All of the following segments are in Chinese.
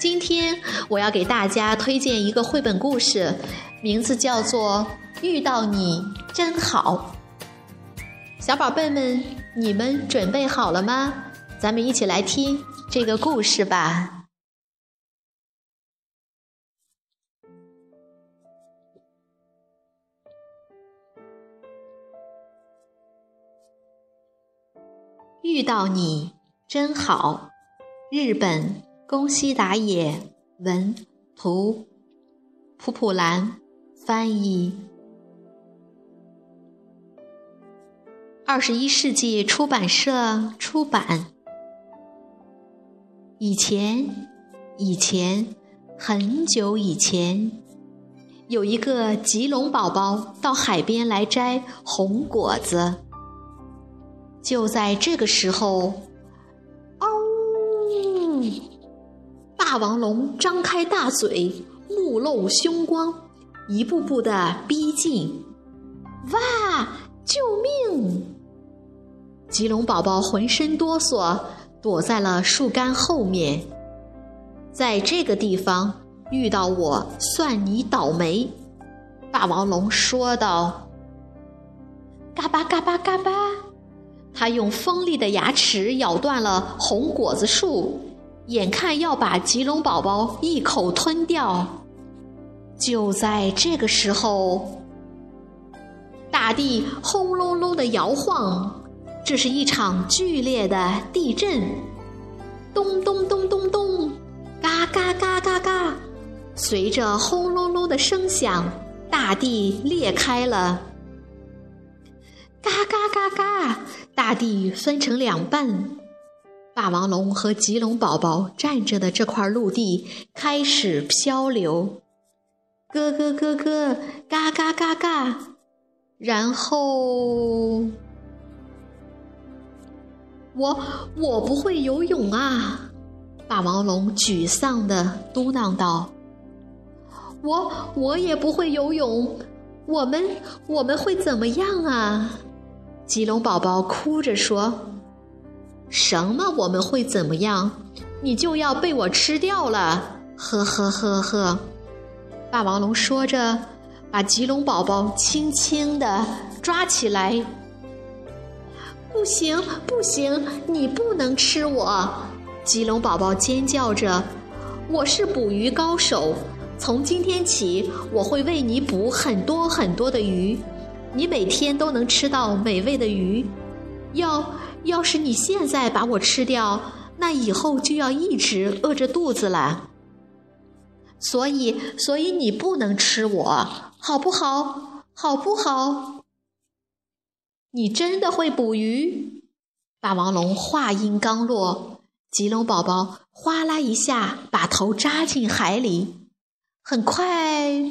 今天我要给大家推荐一个绘本故事，名字叫做《遇到你真好》。小宝贝们，你们准备好了吗？咱们一起来听这个故事吧。遇到你真好，日本。宫西达也文图，普普兰翻译。二十一世纪出版社出版。以前，以前，很久以前，有一个吉隆宝宝到海边来摘红果子。就在这个时候。嗷霸王龙张开大嘴，目露凶光，一步步的逼近。哇！救命！吉龙宝宝浑身哆嗦，躲在了树干后面。在这个地方遇到我，算你倒霉！霸王龙说道。嘎巴嘎巴嘎巴，他用锋利的牙齿咬断了红果子树。眼看要把吉龙宝宝一口吞掉，就在这个时候，大地轰隆隆的摇晃，这是一场剧烈的地震。咚咚咚咚咚，嘎嘎嘎嘎嘎，随着轰隆隆的声响，大地裂开了。嘎嘎嘎嘎，大地分成两半。霸王龙和吉隆宝宝站着的这块陆地开始漂流，咯咯咯咯，嘎嘎嘎嘎，然后我我不会游泳啊！霸王龙沮丧的嘟囔道：“我我也不会游泳，我们我们会怎么样啊？”吉隆宝宝哭着说。什么？我们会怎么样？你就要被我吃掉了！呵呵呵呵。霸王龙说着，把吉隆宝宝轻轻地抓起来。不行，不行，你不能吃我！吉隆宝宝尖叫着：“我是捕鱼高手，从今天起，我会为你捕很多很多的鱼，你每天都能吃到美味的鱼。要……”要是你现在把我吃掉，那以后就要一直饿着肚子了。所以，所以你不能吃我，好不好？好不好？你真的会捕鱼？霸王龙话音刚落，吉隆宝宝哗啦一下把头扎进海里，很快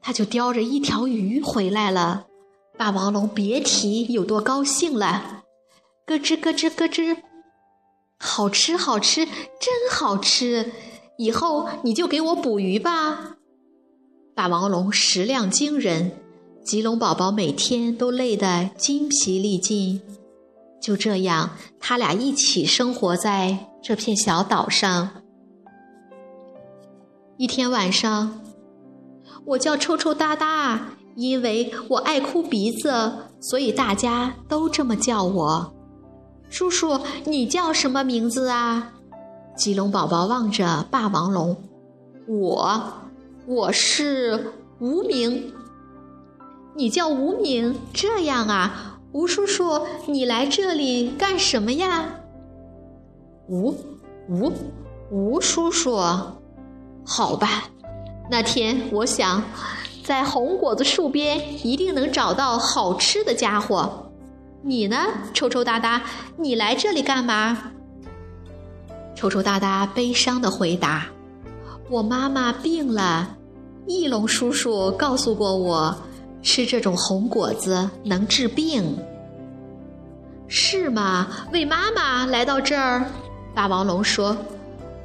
他就叼着一条鱼回来了。霸王龙别提有多高兴了。咯吱咯吱咯吱，好吃好吃，真好吃！以后你就给我捕鱼吧。霸王龙食量惊人，吉隆宝宝每天都累得筋疲力尽。就这样，他俩一起生活在这片小岛上。一天晚上，我叫抽抽哒哒，因为我爱哭鼻子，所以大家都这么叫我。叔叔，你叫什么名字啊？吉龙宝宝望着霸王龙，我，我是无名。你叫无名，这样啊？吴叔叔，你来这里干什么呀？吴，吴，吴叔叔，好吧。那天我想，在红果子树边一定能找到好吃的家伙。你呢，抽抽搭搭？你来这里干嘛？抽抽搭搭悲伤的回答：“我妈妈病了，翼龙叔叔告诉过我，吃这种红果子能治病。是吗？为妈妈来到这儿？霸王龙说。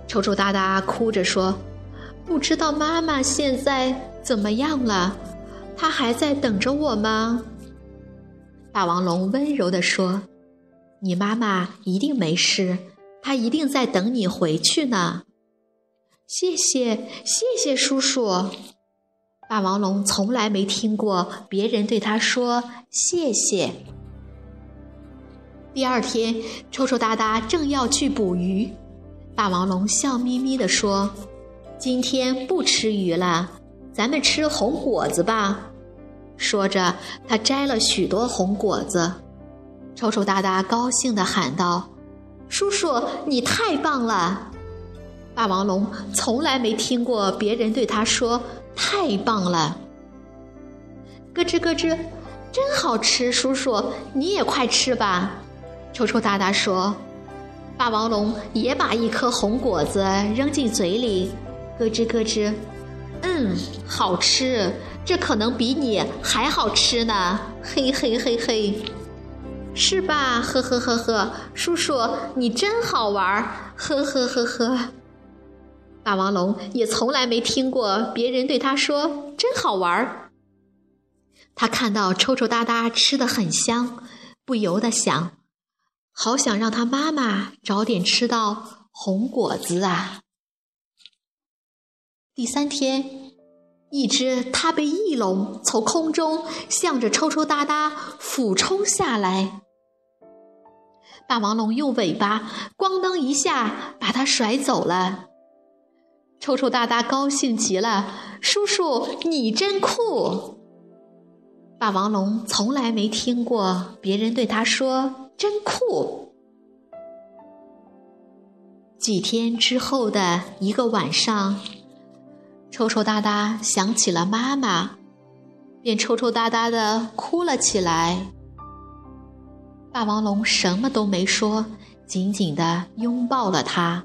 抽抽搭搭哭着说：“不知道妈妈现在怎么样了？她还在等着我吗？”霸王龙温柔地说：“你妈妈一定没事，她一定在等你回去呢。”谢谢，谢谢叔叔。霸王龙从来没听过别人对他说谢谢。第二天，抽抽搭搭正要去捕鱼。霸王龙笑眯眯地说：“今天不吃鱼了，咱们吃红果子吧。”说着，他摘了许多红果子。抽抽哒哒高兴地喊道：“叔叔，你太棒了！”霸王龙从来没听过别人对他说“太棒了”。咯吱咯吱，真好吃！叔叔，你也快吃吧。抽抽哒哒说。霸王龙也把一颗红果子扔进嘴里，咯吱咯吱，嗯，好吃，这可能比你还好吃呢，嘿嘿嘿嘿，是吧？呵呵呵呵，叔叔你真好玩，呵呵呵呵。霸王龙也从来没听过别人对他说真好玩。他看到抽抽搭搭吃的很香，不由得想。好想让他妈妈早点吃到红果子啊！第三天，一只它被翼龙从空中向着抽抽搭搭俯冲下来，霸王龙用尾巴咣当一下把它甩走了。抽抽搭搭高兴极了：“叔叔，你真酷！”霸王龙从来没听过别人对他说。真酷！几天之后的一个晚上，抽抽搭搭想起了妈妈，便抽抽搭搭的哭了起来。霸王龙什么都没说，紧紧的拥抱了他。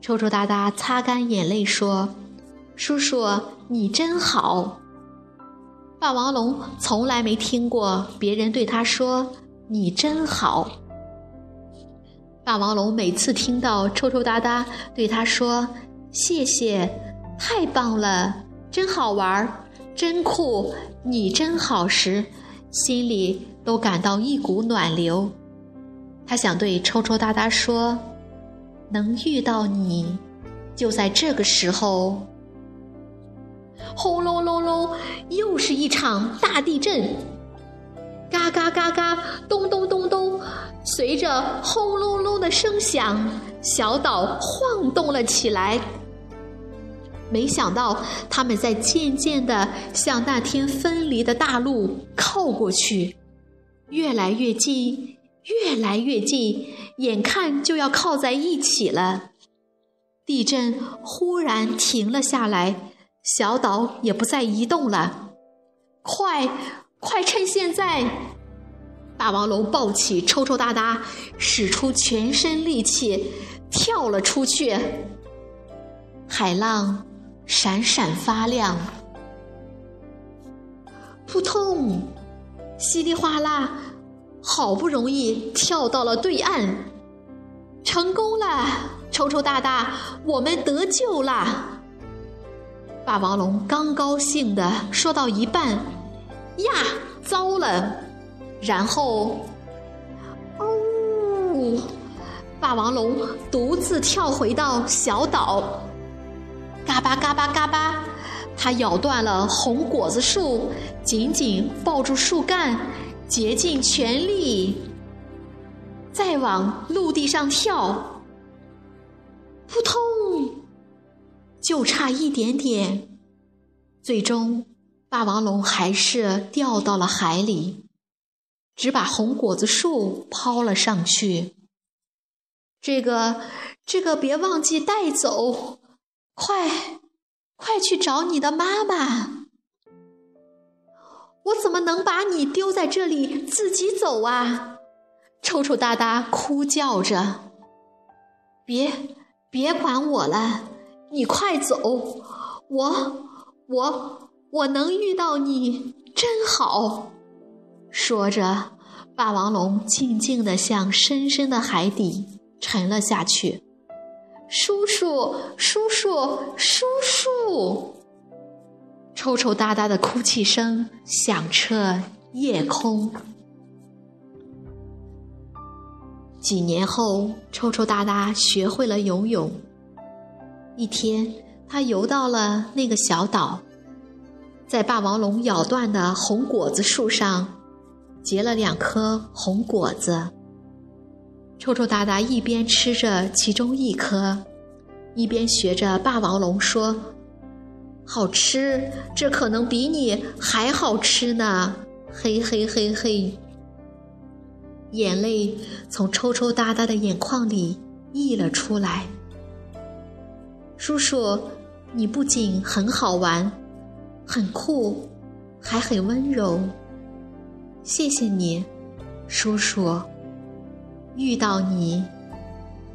抽抽搭搭擦干眼泪说：“叔叔，你真好。”霸王龙从来没听过别人对他说。你真好，霸王龙每次听到抽抽搭搭对他说“谢谢，太棒了，真好玩，真酷，你真好”时，心里都感到一股暖流。他想对抽抽搭搭说：“能遇到你，就在这个时候。”轰隆隆隆，又是一场大地震。嘎嘎嘎嘎，咚咚咚咚，随着轰隆隆的声响，小岛晃动了起来。没想到，他们在渐渐的向那天分离的大陆靠过去，越来越近，越来越近，眼看就要靠在一起了。地震忽然停了下来，小岛也不再移动了。快！快趁现在！霸王龙抱起抽抽搭搭，使出全身力气跳了出去。海浪闪闪发亮，扑通，稀里哗啦，好不容易跳到了对岸，成功了！抽抽大大，我们得救了！霸王龙刚高兴的说到一半。呀，糟了！然后，哦，霸王龙独自跳回到小岛，嘎巴嘎巴嘎巴，它咬断了红果子树，紧紧抱住树干，竭尽全力，再往陆地上跳，扑通，就差一点点，最终。霸王龙还是掉到了海里，只把红果子树抛了上去。这个，这个别忘记带走，快，快去找你的妈妈。我怎么能把你丢在这里自己走啊？抽抽搭搭哭叫着。别，别管我了，你快走！我我我能遇到你，真好。”说着，霸王龙静静地向深深的海底沉了下去。叔叔，叔叔，叔叔！抽抽搭搭的哭泣声响彻夜空。几年后，抽抽搭搭学会了游泳。一天，他游到了那个小岛，在霸王龙咬断的红果子树上结了两颗红果子。抽抽搭搭一边吃着其中一颗，一边学着霸王龙说：“好吃，这可能比你还好吃呢！”嘿嘿嘿嘿。眼泪从抽抽搭搭的眼眶里溢了出来。叔叔，你不仅很好玩，很酷，还很温柔。谢谢你，叔叔。遇到你，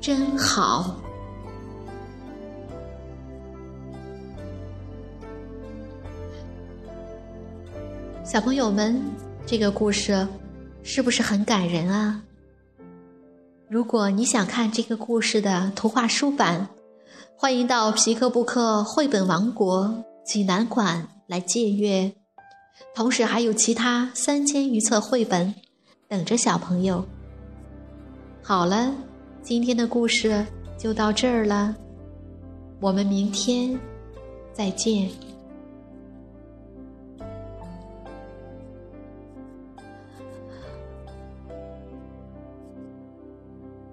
真好。小朋友们，这个故事。是不是很感人啊？如果你想看这个故事的图画书版，欢迎到皮克布克绘本王国济南馆来借阅。同时还有其他三千余册绘本等着小朋友。好了，今天的故事就到这儿了，我们明天再见。